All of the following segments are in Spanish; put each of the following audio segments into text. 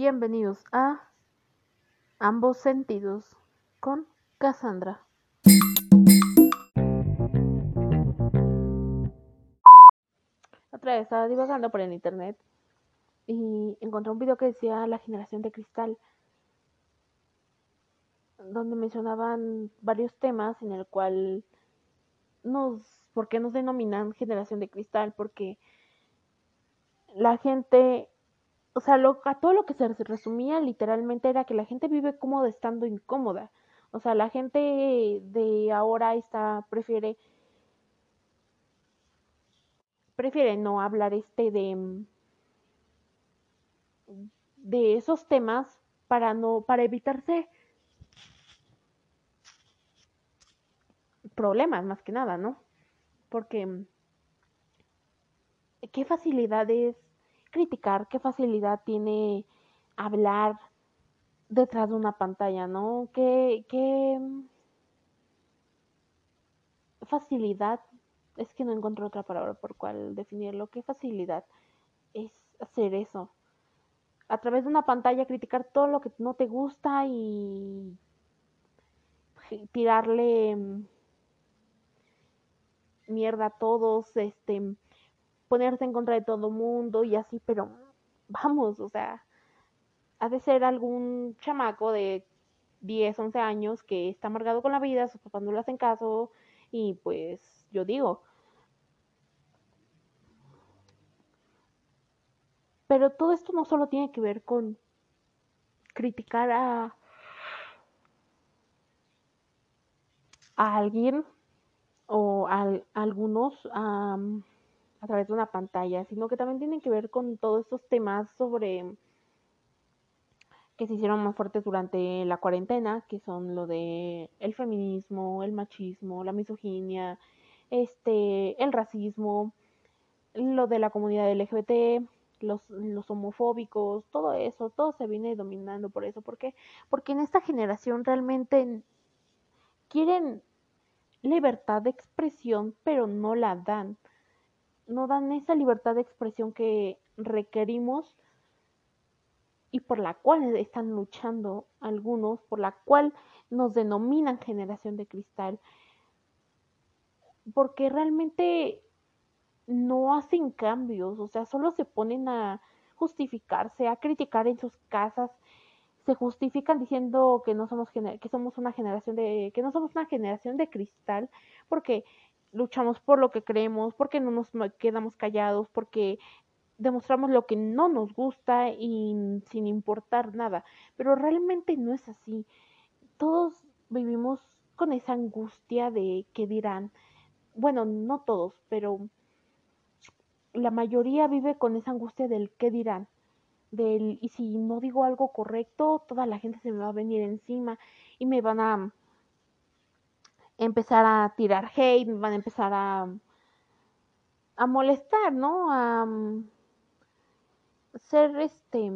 Bienvenidos a Ambos Sentidos con Cassandra. Otra vez estaba divagando por el internet y encontré un video que decía la generación de cristal, donde mencionaban varios temas en el cual nos, ¿por qué nos denominan generación de cristal? Porque la gente, o sea, lo, a todo lo que se resumía literalmente era que la gente vive cómoda estando incómoda. O sea, la gente de ahora está, prefiere, prefiere no hablar este de, de esos temas para no, para evitarse problemas más que nada, ¿no? Porque qué facilidad es criticar, qué facilidad tiene hablar detrás de una pantalla, ¿no? Qué, qué facilidad, es que no encuentro otra palabra por cual definirlo, qué facilidad es hacer eso. A través de una pantalla criticar todo lo que no te gusta y tirarle mierda a todos, este, ponerse en contra de todo mundo y así, pero vamos, o sea, ha de ser algún chamaco de 10, 11 años que está amargado con la vida, sus papás no le hacen caso y pues yo digo, pero todo esto no solo tiene que ver con criticar a, a alguien o a, algunos a través de una pantalla, sino que también tienen que ver con todos estos temas sobre que se hicieron más fuertes durante la cuarentena, que son lo de el feminismo, el machismo, la misoginia, este, el racismo, lo de la comunidad LGBT, los, los homofóbicos, todo eso, todo se viene dominando por eso. ¿Por qué? Porque en esta generación realmente quieren libertad de expresión, pero no la dan. No dan esa libertad de expresión que requerimos y por la cual están luchando algunos, por la cual nos denominan generación de cristal, porque realmente no hacen cambios, o sea, solo se ponen a justificarse, a criticar en sus casas, se justifican diciendo que no somos que somos una generación de que no somos una generación de cristal porque luchamos por lo que creemos, porque no nos quedamos callados, porque demostramos lo que no nos gusta y sin importar nada, pero realmente no es así. Todos vivimos con esa angustia de que dirán, bueno, no todos, pero la mayoría vive con esa angustia del qué dirán del y si no digo algo correcto, toda la gente se me va a venir encima y me van a empezar a tirar hate, van a empezar a a molestar, ¿no? A ser este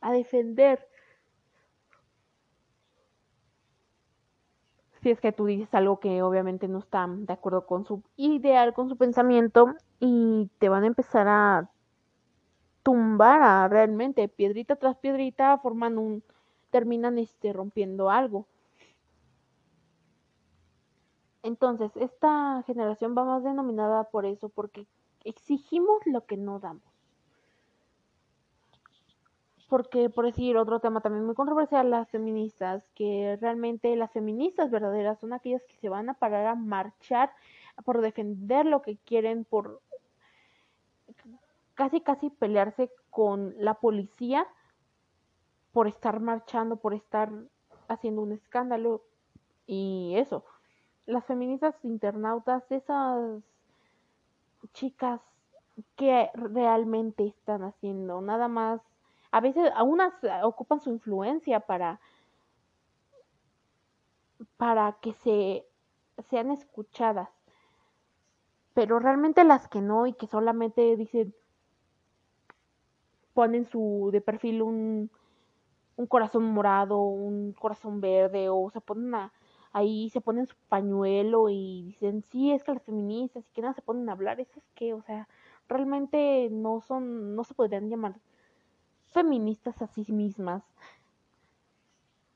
a defender si es que tú dices algo que obviamente no está de acuerdo con su ideal, con su pensamiento y te van a empezar a tumbara realmente, piedrita tras piedrita, forman un, terminan este, rompiendo algo. Entonces, esta generación va más denominada por eso, porque exigimos lo que no damos. Porque, por decir otro tema también muy controversial, las feministas, que realmente las feministas verdaderas son aquellas que se van a parar a marchar por defender lo que quieren, por casi casi pelearse con la policía por estar marchando, por estar haciendo un escándalo y eso. Las feministas internautas, esas chicas que realmente están haciendo, nada más, a veces a unas ocupan su influencia para para que se sean escuchadas. Pero realmente las que no y que solamente dicen ponen su de perfil un, un corazón morado, un corazón verde, o se ponen a, ahí, se ponen su pañuelo y dicen, sí, es que las feministas y que nada se ponen a hablar, eso es que, o sea, realmente no son, no se podrían llamar feministas a sí mismas.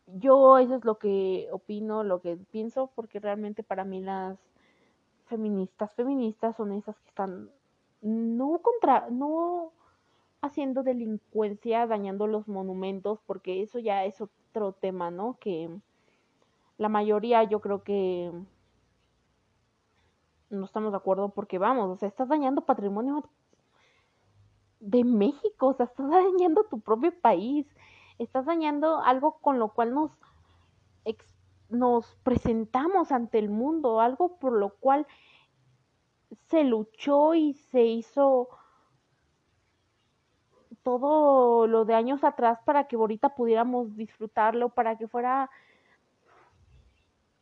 Yo eso es lo que opino, lo que pienso, porque realmente para mí las feministas feministas son esas que están no contra no haciendo delincuencia, dañando los monumentos, porque eso ya es otro tema, ¿no? Que la mayoría yo creo que no estamos de acuerdo porque vamos, o sea, estás dañando patrimonio de México, o sea, estás dañando tu propio país, estás dañando algo con lo cual nos, nos presentamos ante el mundo, algo por lo cual se luchó y se hizo todo lo de años atrás para que ahorita pudiéramos disfrutarlo, para que fuera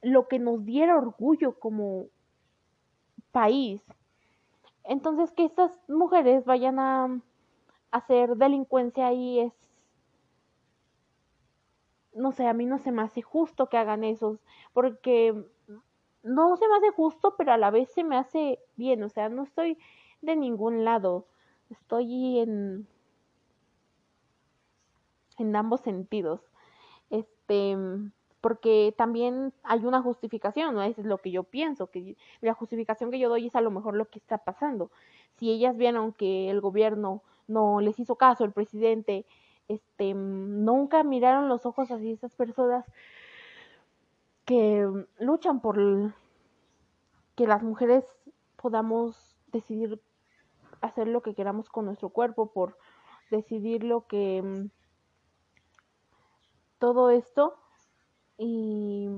lo que nos diera orgullo como país. Entonces, que estas mujeres vayan a hacer delincuencia ahí es, no sé, a mí no se me hace justo que hagan eso, porque no se me hace justo, pero a la vez se me hace bien, o sea, no estoy de ningún lado, estoy en, en ambos sentidos. Este, porque también hay una justificación, ¿no? Es lo que yo pienso, que la justificación que yo doy es a lo mejor lo que está pasando. Si ellas vieron que el gobierno no les hizo caso, el presidente, este, nunca miraron los ojos así esas personas que luchan por que las mujeres podamos decidir hacer lo que queramos con nuestro cuerpo, por decidir lo que todo esto y,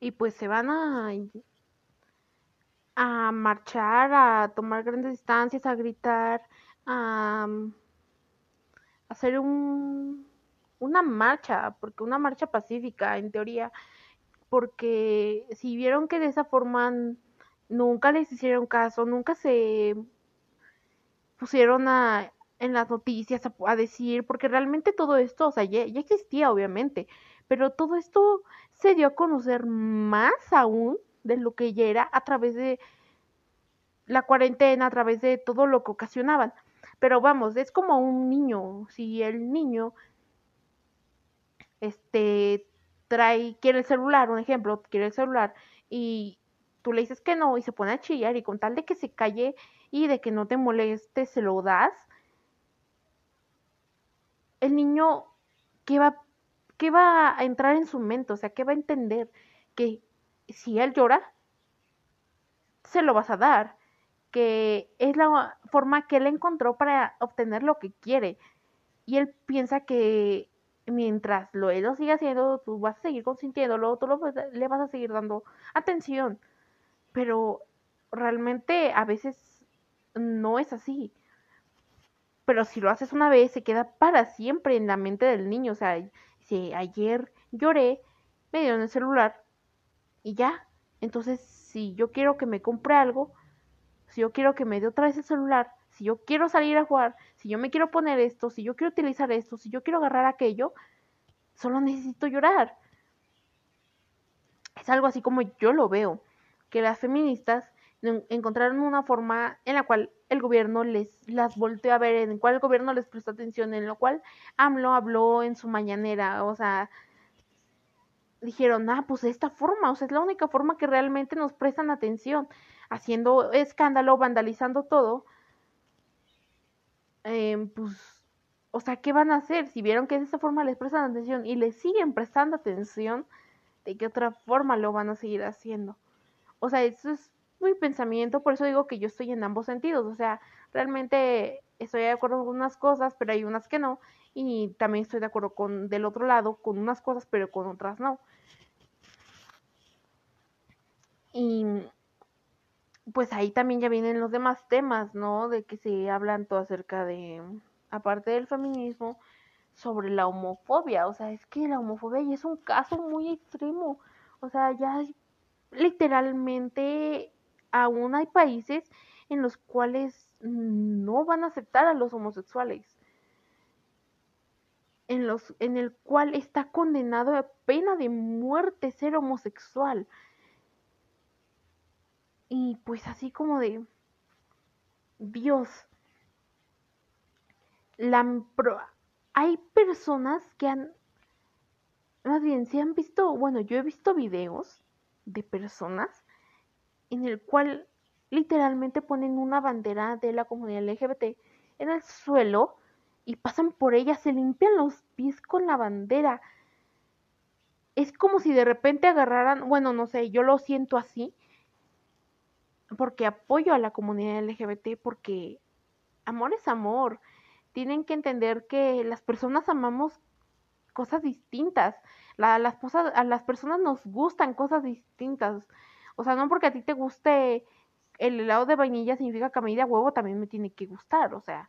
y pues se van a, a marchar, a tomar grandes distancias, a gritar, a, hacer un, una marcha, porque una marcha pacífica en teoría, porque si vieron que de esa forma nunca les hicieron caso, nunca se pusieron a en las noticias a, decir, porque realmente todo esto, o sea, ya, existía obviamente, pero todo esto se dio a conocer más aún de lo que ya era a través de la cuarentena, a través de todo lo que ocasionaban. Pero vamos, es como un niño, si el niño este trae quiere el celular, un ejemplo, quiere el celular y tú le dices que no y se pone a chillar y con tal de que se calle y de que no te moleste se lo das, el niño, ¿qué va, qué va a entrar en su mente? O sea, ¿qué va a entender? Que si él llora, se lo vas a dar. Que es la forma que él encontró para obtener lo que quiere. Y él piensa que mientras lo él lo siga haciendo, tú vas a seguir consintiéndolo, tú le vas a seguir dando atención. Pero realmente a veces no es así. Pero si lo haces una vez, se queda para siempre en la mente del niño. O sea, si ayer lloré, me dieron el celular y ya. Entonces, si yo quiero que me compre algo, si yo quiero que me dé otra vez el celular, si yo quiero salir a jugar, si yo me quiero poner esto, si yo quiero utilizar esto, si yo quiero agarrar aquello, solo necesito llorar. Es algo así como yo lo veo, que las feministas encontraron una forma en la cual el gobierno les las volteó a ver, en el gobierno les prestó atención, en lo cual AMLO habló en su mañanera, o sea, dijeron, ah, pues de esta forma, o sea, es la única forma que realmente nos prestan atención, haciendo escándalo, vandalizando todo, eh, pues, o sea, ¿qué van a hacer? Si vieron que de esta forma les prestan atención y les siguen prestando atención, ¿de qué otra forma lo van a seguir haciendo? O sea, eso es mi pensamiento, por eso digo que yo estoy en ambos sentidos, o sea, realmente estoy de acuerdo con unas cosas, pero hay unas que no, y también estoy de acuerdo con del otro lado, con unas cosas, pero con otras no. Y pues ahí también ya vienen los demás temas, ¿no? De que se hablan todo acerca de, aparte del feminismo, sobre la homofobia, o sea, es que la homofobia ya es un caso muy extremo, o sea, ya literalmente aún hay países en los cuales no van a aceptar a los homosexuales. En, los, en el cual está condenado a pena de muerte ser homosexual. Y pues así como de Dios, la, hay personas que han, más bien, se han visto, bueno, yo he visto videos de personas en el cual literalmente ponen una bandera de la comunidad LGBT en el suelo y pasan por ella, se limpian los pies con la bandera. Es como si de repente agarraran, bueno, no sé, yo lo siento así, porque apoyo a la comunidad LGBT, porque amor es amor. Tienen que entender que las personas amamos cosas distintas. las cosas, a las personas nos gustan cosas distintas. O sea, no porque a ti te guste el helado de vainilla significa que a mí de huevo también me tiene que gustar. O sea,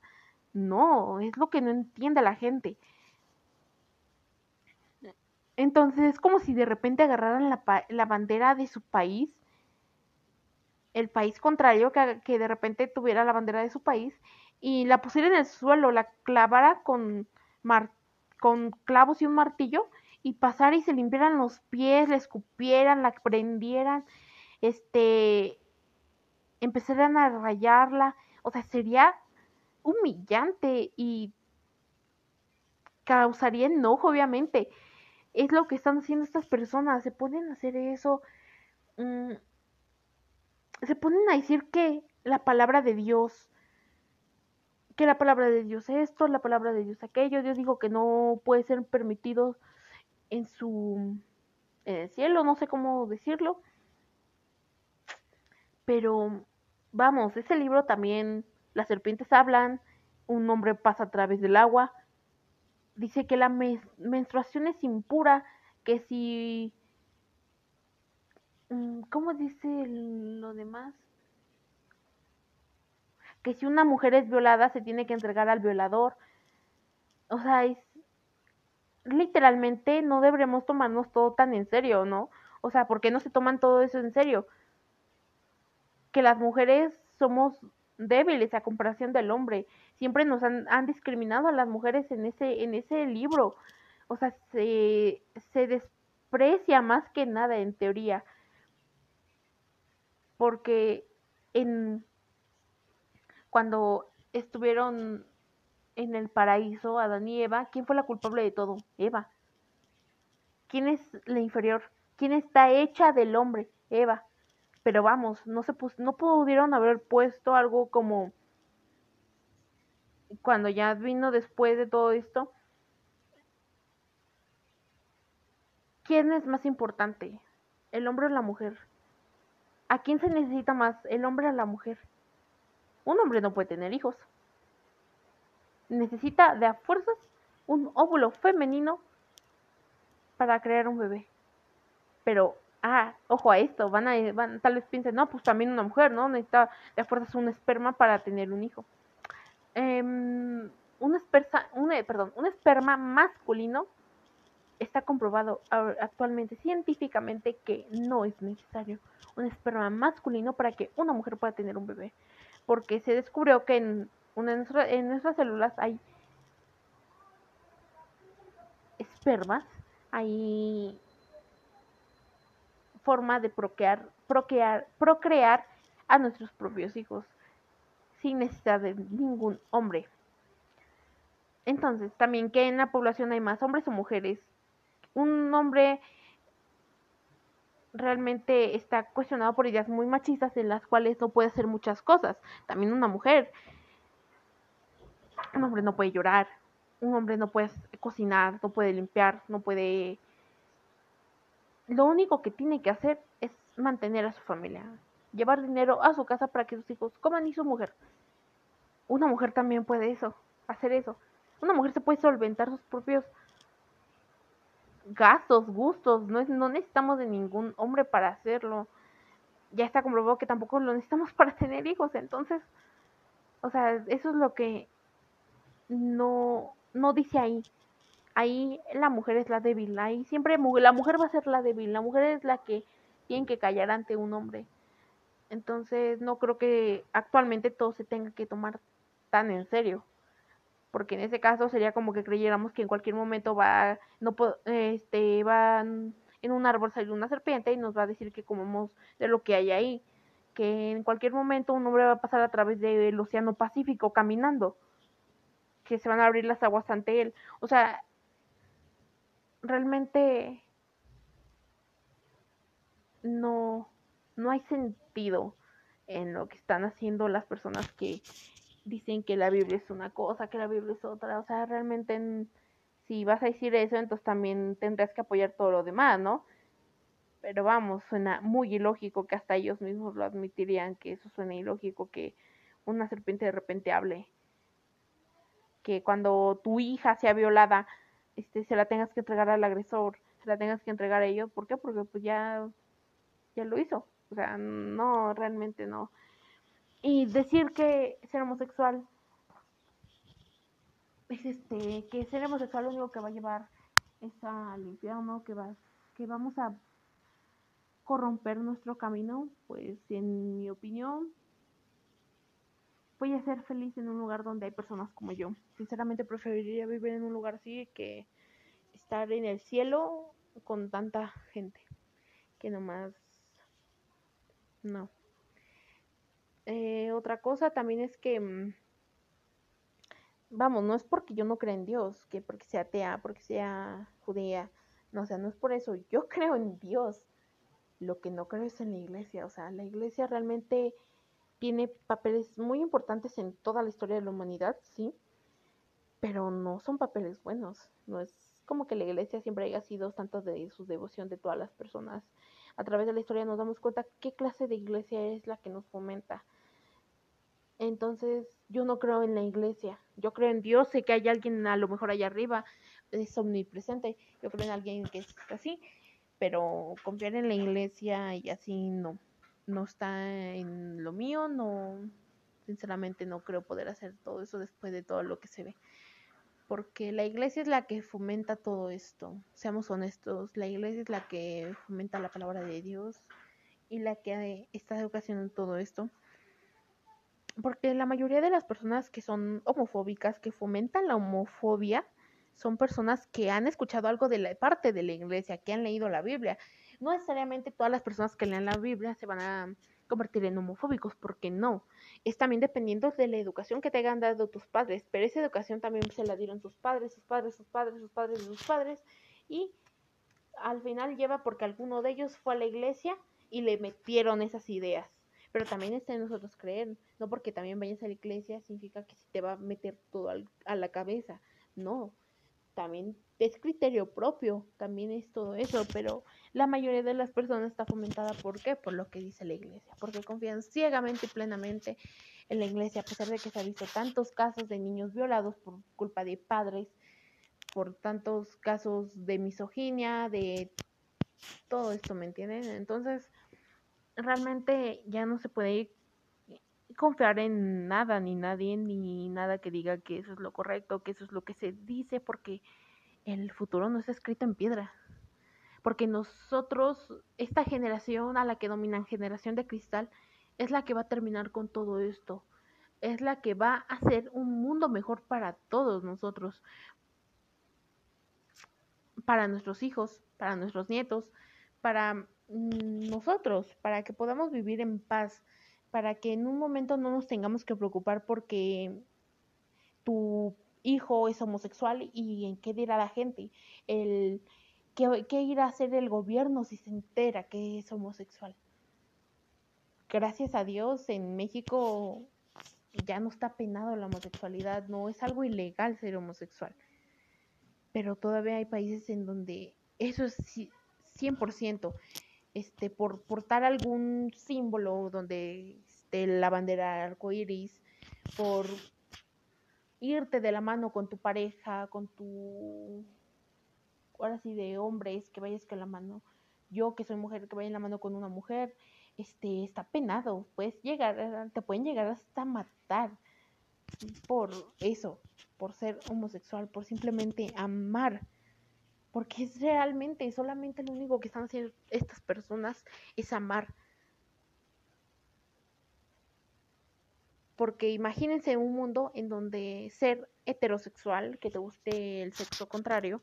no, es lo que no entiende la gente. Entonces es como si de repente agarraran la, la bandera de su país, el país contrario, que, que, de repente tuviera la bandera de su país, y la pusiera en el suelo, la clavara con, con clavos y un martillo, y pasara y se limpiaran los pies, la escupieran, la prendieran, este, empezaran a rayarla. O sea, sería humillante y causaría enojo, obviamente. Es lo que están haciendo estas personas, se ponen a hacer eso, mm, se ponen a decir que la palabra de Dios, que la palabra de Dios esto, la palabra de Dios aquello, Dios dijo que no puede ser permitido en su en el cielo, no sé cómo decirlo. Pero vamos, ese libro también las serpientes hablan, un hombre pasa a través del agua, dice que la menstruación es impura, que si... Mm, ¿Cómo dice lo demás? Que si una mujer es violada se tiene que entregar al violador. O sea, es... Literalmente no deberemos tomarnos todo tan en serio, ¿no? O sea, ¿por qué no se toman todo eso en serio? Que las mujeres somos débiles a comparación del hombre. Siempre nos han, discriminado a las mujeres en ese, en ese libro. O sea, se, se desprecia más que nada en teoría. Porque en cuando estuvieron en el paraíso, Adán y Eva, ¿quién fue la culpable de todo? Eva. ¿Quién es la inferior? ¿Quién está hecha del hombre? Eva pero vamos, no se no pudieron haber puesto algo como cuando ya vino después de todo esto. ¿Quién es más importante? ¿El hombre o la mujer? ¿A quién se necesita más? ¿El hombre o la mujer? Un hombre no puede tener hijos. Necesita de a fuerzas un óvulo femenino para crear un bebé. Pero ah, ojo a esto, van a, van, tal vez piensen, no, pues también una mujer, ¿no? Necesita de fuerzas un esperma para tener un hijo. Um, un, un, perdón, un esperma masculino está comprobado actualmente científicamente que no es necesario un esperma masculino para que una mujer pueda tener un bebé. Porque se descubrió que en nuestras células hay espermas, hay forma de procrear, procrear, procrear a nuestros propios hijos sin necesidad de ningún hombre. Entonces, también que en la población hay más hombres o mujeres. Un hombre realmente está cuestionado por ideas muy machistas en las cuales no puede hacer muchas cosas. También una mujer. Un hombre no puede llorar. Un hombre no puede cocinar, no puede limpiar, no puede lo único que tiene que hacer es mantener a su familia, llevar dinero a su casa para que sus hijos coman y su mujer. Una mujer también puede eso, hacer eso. Una mujer se puede solventar sus propios gastos, gustos, no, es, no necesitamos de ningún hombre para hacerlo. Ya está comprobado que tampoco lo necesitamos para tener hijos, entonces, o sea, eso es lo que no, no dice ahí ahí la mujer es la débil, ahí siempre la mujer va a ser la débil, la mujer es la que tiene que callar ante un hombre. Entonces no creo que actualmente todo se tenga que tomar tan en serio, porque en ese caso sería como que creyéramos que en cualquier momento va, no este, va en un árbol salir una serpiente y nos va a decir que comemos de lo que hay ahí, que en cualquier momento un hombre va a pasar a través del océano Pacífico caminando que se van a abrir las aguas ante él. O sea, realmente no, no hay sentido en lo que están haciendo las personas que dicen que la Biblia es una cosa, que la Biblia es otra. O sea, realmente si vas a decir eso, entonces también tendrás que apoyar todo lo demás, ¿no? Pero vamos, suena muy ilógico que hasta ellos mismos lo admitirían, que eso suena ilógico, que una serpiente de repente hable. Que cuando tu hija sea violada, este, se la tengas que entregar al agresor, se la tengas que entregar a ellos. ¿Por qué? Porque pues ya, ya lo hizo. O sea, no, realmente no. Y decir que ser homosexual es este, que ser homosexual lo único que va a llevar es al infierno, que va, que vamos a corromper nuestro camino, pues en mi opinión voy a ser feliz en un lugar donde hay personas como yo. Sinceramente preferiría vivir en un lugar así que estar en el cielo con tanta gente que nomás no. Eh, otra cosa también es que, mm, vamos, no es porque yo no crea en Dios, que porque sea atea, porque sea judía, no, o sea, no es por eso, yo creo en Dios, lo que no creo es en la iglesia, o sea, la iglesia realmente tiene papeles muy importantes en toda la historia de la humanidad, sí, pero no son papeles buenos, no es como que la iglesia siempre haya sido tanto de su devoción de todas las personas. A través de la historia nos damos cuenta qué clase de iglesia es la que nos fomenta. Entonces, yo no creo en la iglesia, yo creo en Dios, sé que hay alguien a lo mejor allá arriba, es omnipresente, yo creo en alguien que es así, pero confiar en la iglesia y así no, no está en lo mío, no, sinceramente no creo poder hacer todo eso después de todo lo que se ve porque la iglesia es la que fomenta todo esto, seamos honestos, la iglesia es la que fomenta la palabra de Dios y la que está educación todo esto. Porque la mayoría de las personas que son homofóbicas, que fomentan la homofobia, son personas que han escuchado algo de la parte de la iglesia, que han leído la Biblia. No necesariamente todas las personas que lean la Biblia se van a convertir en homofóbicos, porque no. Es también dependiendo de la educación que te hayan dado tus padres, pero esa educación también se la dieron sus padres, sus padres, sus padres, sus padres, sus padres, y al final lleva porque alguno de ellos fue a la iglesia y le metieron esas ideas. Pero también está en nosotros creer, no porque también vayas a la iglesia significa que se te va a meter todo a la cabeza, no, también es criterio propio, también es todo eso, pero la mayoría de las personas está fomentada ¿por qué? Por lo que dice la iglesia, porque confían ciegamente y plenamente en la iglesia, a pesar de que se ha visto tantos casos de niños violados por culpa de padres, por tantos casos de misoginia, de todo esto, ¿me entienden? Entonces, realmente ya no se puede confiar en nada, ni nadie, ni nada que diga que eso es lo correcto, que eso es lo que se dice, porque el futuro no está escrito en piedra. Porque nosotros, esta generación a la que dominan generación de cristal, es la que va a terminar con todo esto. Es la que va a hacer un mundo mejor para todos nosotros. Para nuestros hijos, para nuestros nietos, para mm, nosotros, para que podamos vivir en paz, para que en un momento no nos tengamos que preocupar porque tu hijo es homosexual y en qué dirá la gente, el qué, qué irá a hacer el gobierno si se entera que es homosexual. Gracias a Dios en México ya no está penado la homosexualidad, no es algo ilegal ser homosexual. Pero todavía hay países en donde eso es 100%, este, por portar algún símbolo donde esté la bandera arcoíris, por irte de la mano con tu pareja, con tu, ahora sí, de hombres, que vayas con la mano, yo que soy mujer, que vaya en la mano con una mujer, este, está penado, puedes llegar, te pueden llegar hasta matar por eso, por ser homosexual, por simplemente amar, porque es realmente, solamente lo único que están haciendo estas personas es amar Porque imagínense un mundo en donde ser heterosexual, que te guste el sexo contrario,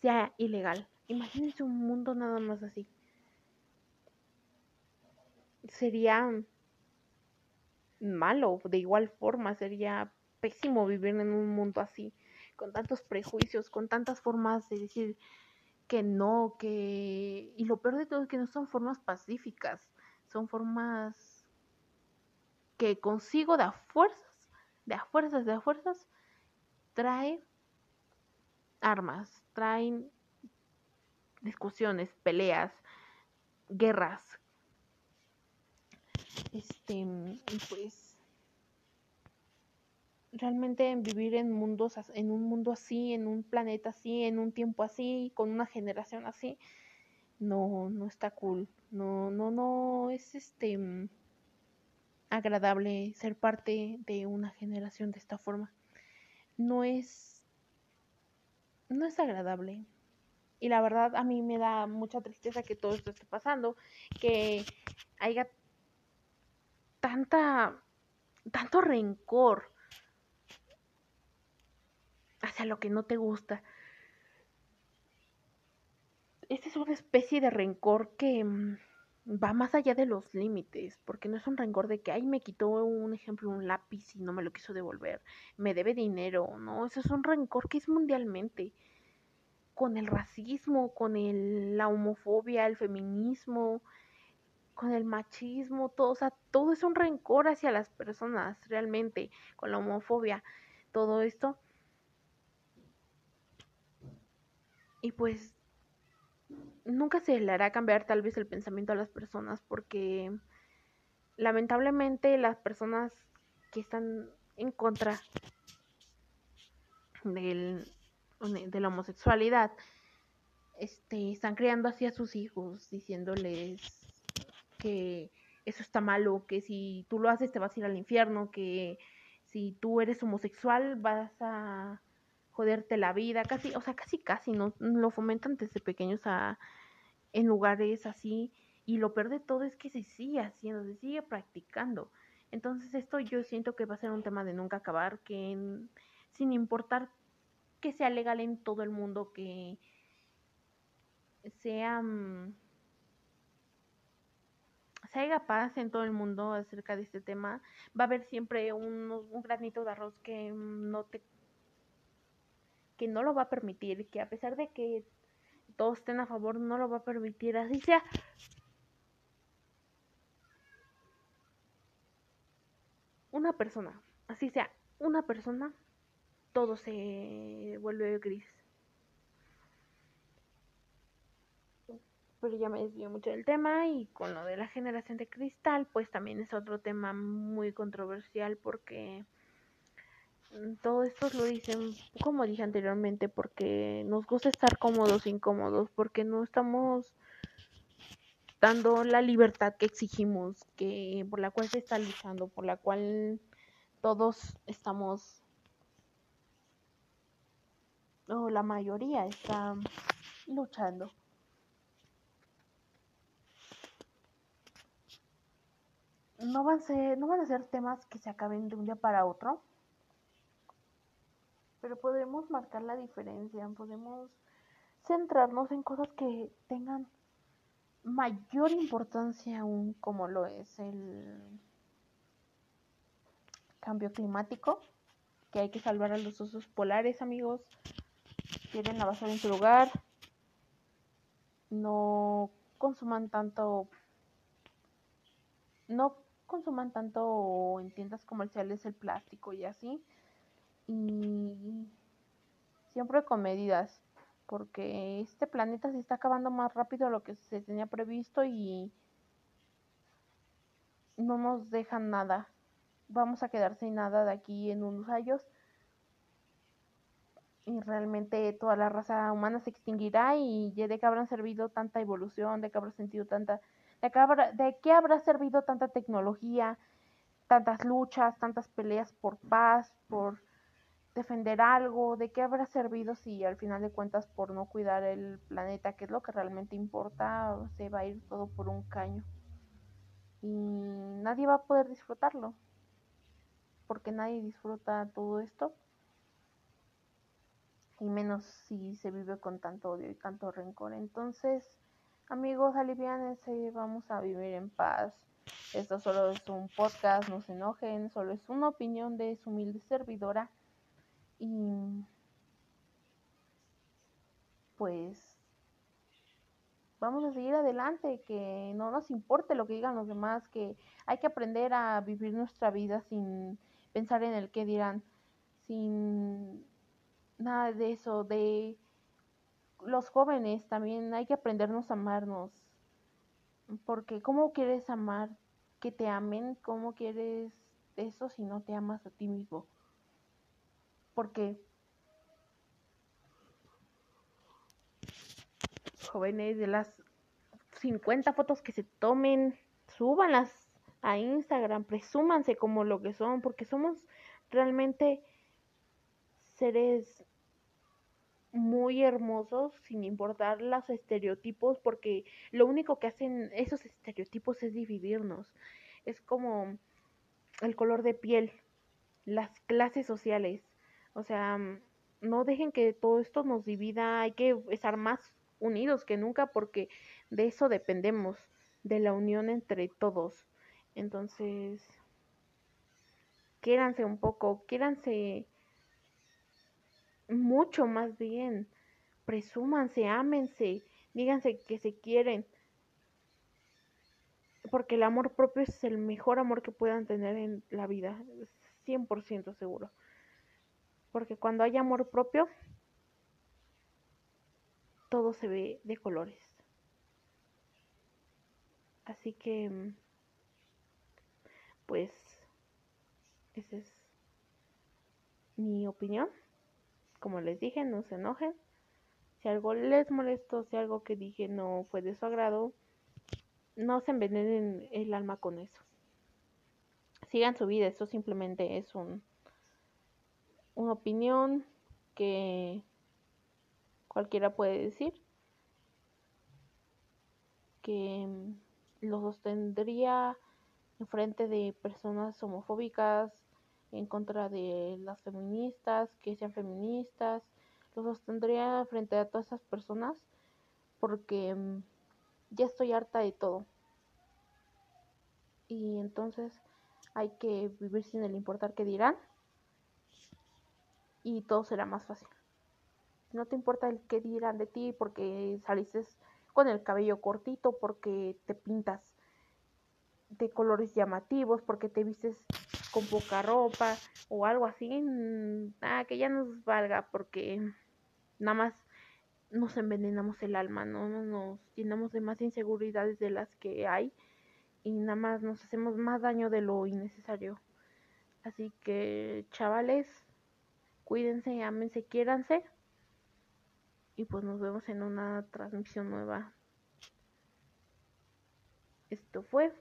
sea ilegal. Imagínense un mundo nada más así. Sería malo, de igual forma, sería pésimo vivir en un mundo así, con tantos prejuicios, con tantas formas de decir que no, que... Y lo peor de todo es que no son formas pacíficas, son formas que consigo de a fuerzas, de a fuerzas, de a fuerzas, trae armas, traen discusiones, peleas, guerras. Este, pues realmente vivir en mundos en un mundo así, en un planeta así, en un tiempo así, con una generación así, no no está cool. No no no es este agradable ser parte de una generación de esta forma. No es no es agradable. Y la verdad a mí me da mucha tristeza que todo esto esté pasando, que haya tanta tanto rencor hacia lo que no te gusta. Esta es una especie de rencor que mm, va más allá de los límites, porque no es un rencor de que, ay, me quitó un ejemplo, un lápiz y no me lo quiso devolver, me debe dinero, no, eso es un rencor que es mundialmente con el racismo, con el, la homofobia, el feminismo, con el machismo, todo, o sea, todo es un rencor hacia las personas, realmente, con la homofobia, todo esto. Y pues nunca se le hará cambiar tal vez el pensamiento a las personas porque lamentablemente las personas que están en contra del de la homosexualidad, este, están criando así a sus hijos, diciéndoles que eso está malo, que si tú lo haces te vas a ir al infierno, que si tú eres homosexual vas a joderte la vida, casi, o sea, casi casi no lo fomentan desde pequeños a en lugares así y lo peor de todo es que se sigue haciendo, se sigue practicando. Entonces esto yo siento que va a ser un tema de nunca acabar, que sin importar que sea legal en todo el mundo, que sea, mm, se haga paz en todo el mundo acerca de este tema, va a haber siempre un, un granito de arroz que no te que no lo va a permitir, que a pesar de que todos estén a favor, no lo va a permitir, así sea. Una persona, así sea, una persona todo se vuelve gris. Pero ya me desvío mucho del tema y con lo de la generación de cristal, pues también es otro tema muy controversial porque todo esto lo dicen, como dije anteriormente, porque nos gusta estar cómodos, incómodos, porque no estamos dando la libertad que exigimos, que por la cual se está luchando, por la cual todos estamos o la mayoría está luchando. No van, a ser, no van a ser temas que se acaben de un día para otro, pero podemos marcar la diferencia, podemos centrarnos en cosas que tengan mayor importancia aún como lo es el cambio climático, que hay que salvar a los osos polares, amigos, tienen la en su lugar, no consuman tanto, no consuman tanto en tiendas comerciales el plástico y así, y siempre con medidas, porque este planeta se está acabando más rápido de lo que se tenía previsto y no nos dejan nada. Vamos a quedar sin nada de aquí en unos años y realmente toda la raza humana se extinguirá y de qué habrán servido tanta evolución, de qué habrá sentido tanta, de qué habrá, de qué habrá servido tanta tecnología, tantas luchas, tantas peleas por paz, por defender algo, de qué habrá servido si al final de cuentas por no cuidar el planeta, que es lo que realmente importa, se va a ir todo por un caño. Y nadie va a poder disfrutarlo, porque nadie disfruta todo esto y menos si se vive con tanto odio y tanto rencor. Entonces, Amigos, aliviánense, vamos a vivir en paz. Esto solo es un podcast, no se enojen, solo es una opinión de su humilde servidora. Y pues vamos a seguir adelante, que no nos importe lo que digan los demás, que hay que aprender a vivir nuestra vida sin pensar en el que dirán, sin nada de eso, de los jóvenes también hay que aprendernos a amarnos. Porque ¿cómo quieres amar que te amen? ¿Cómo quieres eso si no te amas a ti mismo? Porque jóvenes de las 50 fotos que se tomen, súbanlas a Instagram, presúmanse como lo que son, porque somos realmente seres muy hermosos sin importar los estereotipos porque lo único que hacen esos estereotipos es dividirnos. Es como el color de piel, las clases sociales. O sea, no dejen que todo esto nos divida, hay que estar más unidos que nunca porque de eso dependemos, de la unión entre todos. Entonces, quiéranse un poco, quiéranse mucho más bien. Presúmanse, ámense, díganse que se quieren. Porque el amor propio es el mejor amor que puedan tener en la vida, 100% seguro. Porque cuando hay amor propio, todo se ve de colores. Así que, pues, esa es mi opinión como les dije, no se enojen. Si algo les molestó, si algo que dije no fue de su agrado, no se envenenen el alma con eso. Sigan su vida, esto simplemente es un una opinión que cualquiera puede decir que lo sostendría en frente de personas homofóbicas, en contra de las feministas, que sean feministas, los sostendría frente a todas esas personas porque mm, ya estoy harta de todo. Y entonces hay que vivir sin el importar qué dirán y todo será más fácil. No te importa el qué dirán de ti porque saliste con el cabello cortito, porque te pintas de colores llamativos, porque te vistes con poca ropa o algo así, nada, que ya nos valga porque nada más nos envenenamos el alma, ¿no? Nos llenamos de más inseguridades de las que hay y nada más nos hacemos más daño de lo innecesario. Así que, chavales, cuídense, ámense, quiéranse. Y pues nos vemos en una transmisión nueva. Esto fue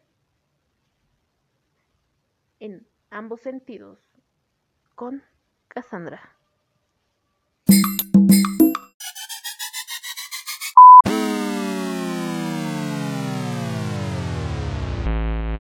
en ambos sentidos con Cassandra.